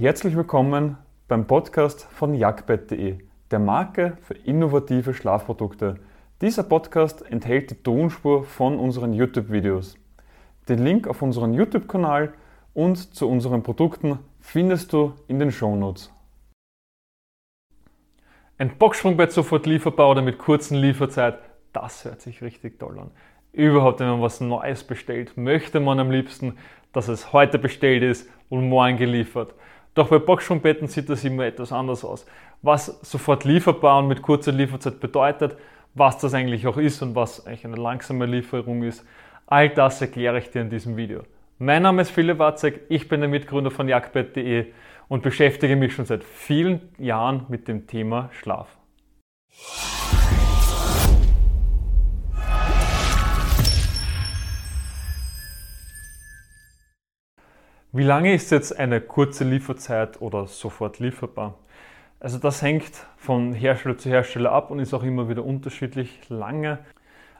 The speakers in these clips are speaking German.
Herzlich willkommen beim Podcast von jagdbett.de, der Marke für innovative Schlafprodukte. Dieser Podcast enthält die Tonspur von unseren YouTube-Videos. Den Link auf unseren YouTube-Kanal und zu unseren Produkten findest du in den Shownotes. Ein Boxsprungbett sofort lieferbar oder mit kurzen Lieferzeit, das hört sich richtig toll an. Überhaupt, wenn man was Neues bestellt, möchte man am liebsten, dass es heute bestellt ist und morgen geliefert. Doch bei Boxsprungbetten sieht das immer etwas anders aus. Was sofort lieferbar und mit kurzer Lieferzeit bedeutet, was das eigentlich auch ist und was eigentlich eine langsame Lieferung ist, all das erkläre ich dir in diesem Video. Mein Name ist Philipp Watzek, ich bin der Mitgründer von jagdbett.de und beschäftige mich schon seit vielen Jahren mit dem Thema Schlaf. Wie lange ist jetzt eine kurze Lieferzeit oder sofort lieferbar? Also das hängt von Hersteller zu Hersteller ab und ist auch immer wieder unterschiedlich lange.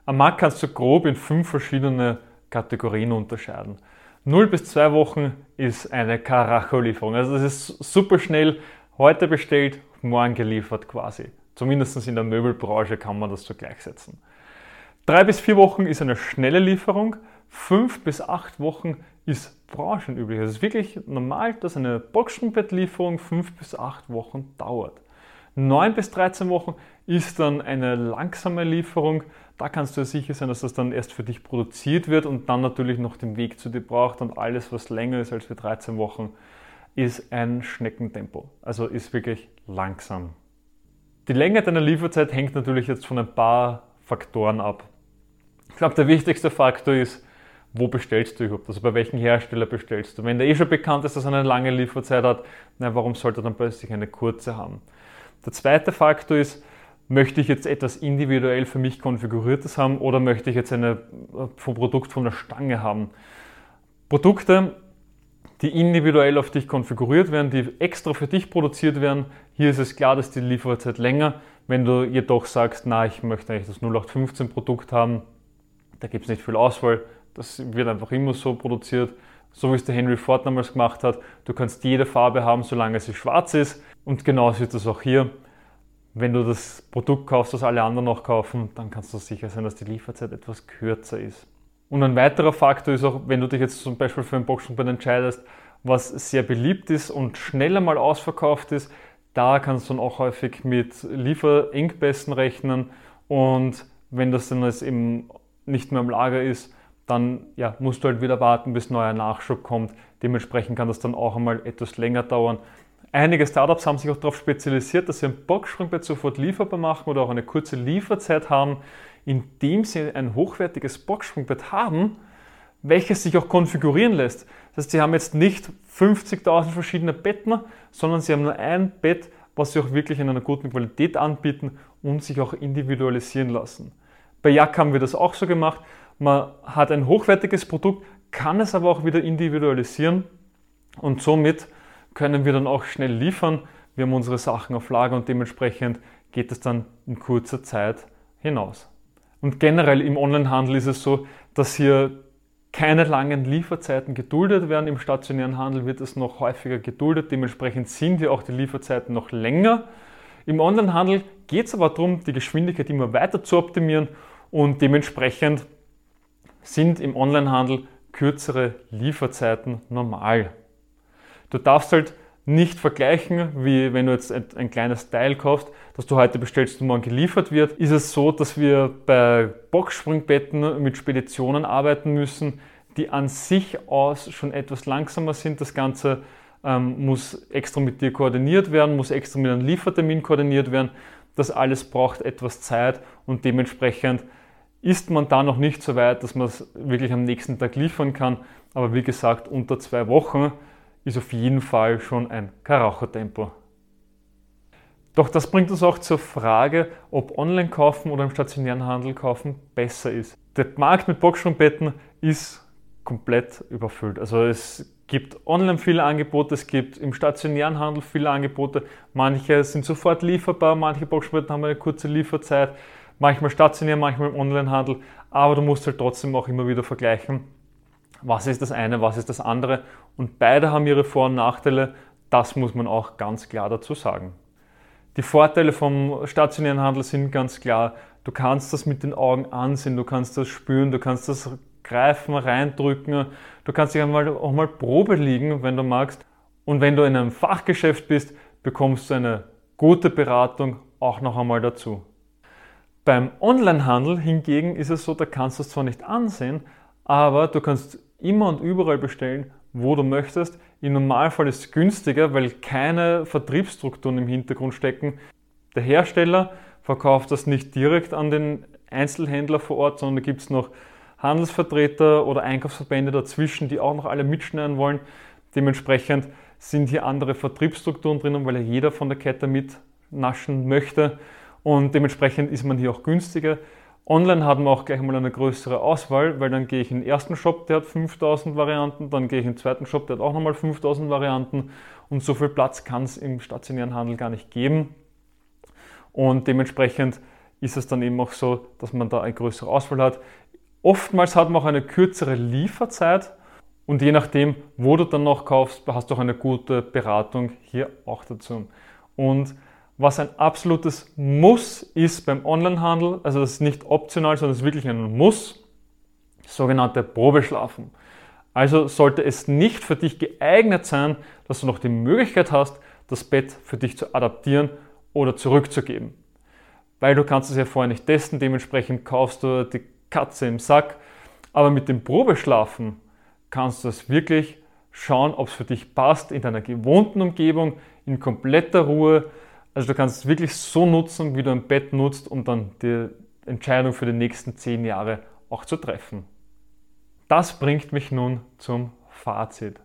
Am Markt kannst du grob in fünf verschiedene Kategorien unterscheiden. 0 bis 2 Wochen ist eine Karacho-Lieferung. Also das ist super schnell, heute bestellt, morgen geliefert quasi. Zumindest in der Möbelbranche kann man das so gleichsetzen. 3 bis 4 Wochen ist eine schnelle Lieferung. 5 bis 8 Wochen ist branchenüblich. Es ist wirklich normal, dass eine Boxspringbettlieferung 5 bis 8 Wochen dauert. 9 bis 13 Wochen ist dann eine langsame Lieferung. Da kannst du sicher sein, dass das dann erst für dich produziert wird und dann natürlich noch den Weg zu dir braucht. Und alles, was länger ist als für 13 Wochen, ist ein Schneckentempo. Also ist wirklich langsam. Die Länge deiner Lieferzeit hängt natürlich jetzt von ein paar Faktoren ab. Ich glaube, der wichtigste Faktor ist, wo bestellst du überhaupt? Also bei welchem Hersteller bestellst du? Wenn der eh schon bekannt ist, dass er eine lange Lieferzeit hat, na, warum sollte er dann plötzlich eine kurze haben? Der zweite Faktor ist, möchte ich jetzt etwas individuell für mich konfiguriertes haben oder möchte ich jetzt vom Produkt von der Stange haben? Produkte, die individuell auf dich konfiguriert werden, die extra für dich produziert werden, hier ist es klar, dass die Lieferzeit länger. Wenn du jedoch sagst, na, ich möchte eigentlich das 0815 Produkt haben, da gibt es nicht viel Auswahl, das wird einfach immer so produziert, so wie es der Henry Ford damals gemacht hat. Du kannst jede Farbe haben, solange sie schwarz ist. Und genauso ist das auch hier. Wenn du das Produkt kaufst, das alle anderen noch kaufen, dann kannst du sicher sein, dass die Lieferzeit etwas kürzer ist. Und ein weiterer Faktor ist auch, wenn du dich jetzt zum Beispiel für ein Boxspringbett entscheidest, was sehr beliebt ist und schneller mal ausverkauft ist, da kannst du dann auch häufig mit Lieferengpässen rechnen. Und wenn das dann jetzt eben nicht mehr im Lager ist, dann ja, musst du halt wieder warten, bis neuer Nachschub kommt. Dementsprechend kann das dann auch einmal etwas länger dauern. Einige Startups haben sich auch darauf spezialisiert, dass sie ein Boxspringbett sofort lieferbar machen oder auch eine kurze Lieferzeit haben, indem sie ein hochwertiges Boxspringbett haben, welches sich auch konfigurieren lässt. Das heißt, sie haben jetzt nicht 50.000 verschiedene Betten, sondern sie haben nur ein Bett, was sie auch wirklich in einer guten Qualität anbieten und sich auch individualisieren lassen. Bei Jack haben wir das auch so gemacht. Man hat ein hochwertiges Produkt, kann es aber auch wieder individualisieren und somit können wir dann auch schnell liefern. Wir haben unsere Sachen auf Lager und dementsprechend geht es dann in kurzer Zeit hinaus. Und generell im Onlinehandel ist es so, dass hier keine langen Lieferzeiten geduldet werden. Im stationären Handel wird es noch häufiger geduldet. Dementsprechend sind ja auch die Lieferzeiten noch länger. Im Onlinehandel geht es aber darum, die Geschwindigkeit immer weiter zu optimieren und dementsprechend sind im Onlinehandel kürzere Lieferzeiten normal. Du darfst halt nicht vergleichen, wie wenn du jetzt ein, ein, kleines Teil kaufst, das du heute bestellst und morgen geliefert wird. Ist es so, dass wir bei Boxspringbetten mit Speditionen arbeiten müssen, die an sich aus schon etwas langsamer sind. Das Ganze ähm, muss extra mit dir koordiniert werden, muss extra mit einem Liefertermin koordiniert werden. Das alles braucht etwas Zeit und dementsprechend ist man da noch nicht so weit, dass man es wirklich am nächsten Tag liefern kann. Aber wie gesagt, unter zwei Wochen ist auf jeden Fall schon ein Karacho-Tempo. Doch das bringt uns auch zur Frage, ob online kaufen oder im stationären Handel kaufen besser ist. Der Markt mit Boxsprungbetten ist komplett überfüllt. Also es gibt online viele Angebote, es gibt im stationären Handel viele Angebote. Manche sind sofort lieferbar, manche Boxsprungbetten haben eine kurze Lieferzeit manchmal stationär, manchmal im Onlinehandel, aber du musst halt trotzdem auch immer wieder vergleichen, was ist das eine, was ist das andere. Und beide haben ihre Vor- und Nachteile. Das muss man auch ganz klar dazu sagen. Die Vorteile vom stationären Handel sind ganz klar. Du kannst das mit den Augen ansehen, du kannst das spüren, du kannst das greifen, reindrücken, du kannst dich einmal, auch mal Probe liegen, wenn du magst. Und wenn du in einem Fachgeschäft bist, bekommst du eine gute Beratung auch noch einmal dazu. Beim Onlinehandel hingegen ist es so, da kannst du es zwar nicht ansehen, aber du kannst immer und überall bestellen, wo du möchtest. Im Normalfall ist es günstiger, weil keine Vertriebsstrukturen im Hintergrund stecken. Der Hersteller verkauft das nicht direkt an den Einzelhändler vor Ort, sondern da gibt es noch Handelsvertreter oder Einkaufsverbände dazwischen, die auch noch alle mitschneiden wollen. Dementsprechend sind hier andere Vertriebsstrukturen drinnen, weil ja jeder von der Kette mitnaschen möchte und dementsprechend ist man hier auch günstiger. Online hat man auch gleich mal eine größere Auswahl, weil dann gehe ich in den ersten Shop, der hat 5000 Varianten, dann gehe ich in den zweiten Shop, der hat auch nochmal 5000 Varianten und so viel Platz kann es im stationären Handel gar nicht geben. Und dementsprechend ist es dann eben auch so, dass man da eine größere Auswahl hat. Oftmals hat man auch eine kürzere Lieferzeit und je nachdem, wo du dann noch kaufst, hast du auch eine gute Beratung hier auch dazu. Und was ein absolutes Muss ist beim Onlinehandel, also das ist nicht optional, sondern es ist wirklich ein Muss, sogenannte Probeschlafen. Also sollte es nicht für dich geeignet sein, dass du noch die Möglichkeit hast, das Bett für dich zu adaptieren oder zurückzugeben. Weil du kannst es ja vorher nicht testen, dementsprechend kaufst du die Katze im Sack. Aber mit dem Probeschlafen kannst du es wirklich schauen, ob es für dich passt, in deiner gewohnten Umgebung, in kompletter Ruhe, also du kannst es wirklich so nutzen, wie du ein Bett nutzt, um dann die Entscheidung für die nächsten zehn Jahre auch zu treffen. Das bringt mich nun zum Fazit.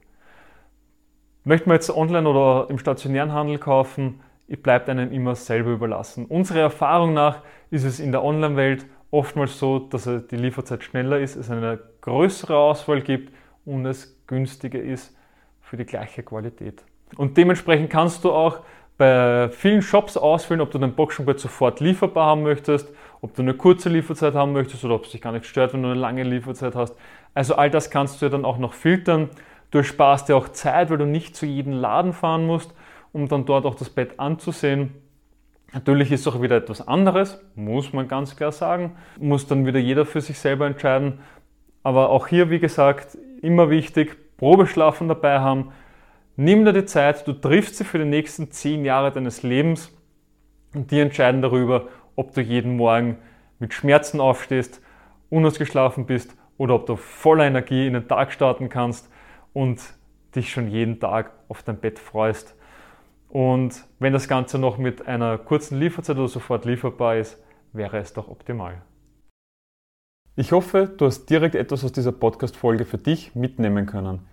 Möchten wir jetzt online oder im stationären Handel kaufen, bleibt einem immer selber überlassen. Unserer Erfahrung nach ist es in der Online-Welt oftmals so, dass die Lieferzeit schneller ist, es eine größere Auswahl gibt und es günstiger ist für die gleiche Qualität. Und dementsprechend kannst du auch bei vielen Shops auswählen, ob du dein Boxenbett sofort lieferbar haben möchtest, ob du eine kurze Lieferzeit haben möchtest oder ob es dich gar nicht stört, wenn du eine lange Lieferzeit hast. Also all das kannst du ja dann auch noch filtern. Du sparst dir auch Zeit, weil du nicht zu jedem Laden fahren musst, um dann dort auch das Bett anzusehen. Natürlich ist es auch wieder etwas anderes, muss man ganz klar sagen. Muss dann wieder jeder für sich selber entscheiden. Aber auch hier, wie gesagt, immer wichtig, Probeschlafen dabei haben, Nimm dir die Zeit, du triffst sie für die nächsten zehn Jahre deines Lebens und die entscheiden darüber, ob du jeden Morgen mit Schmerzen aufstehst, unausgeschlafen bist oder ob du voller Energie in den Tag starten kannst und dich schon jeden Tag auf dein Bett freust. Und wenn das Ganze noch mit einer kurzen Lieferzeit oder sofort lieferbar ist, wäre es doch optimal. Ich hoffe, du hast direkt etwas aus dieser Podcast-Folge für dich mitnehmen können.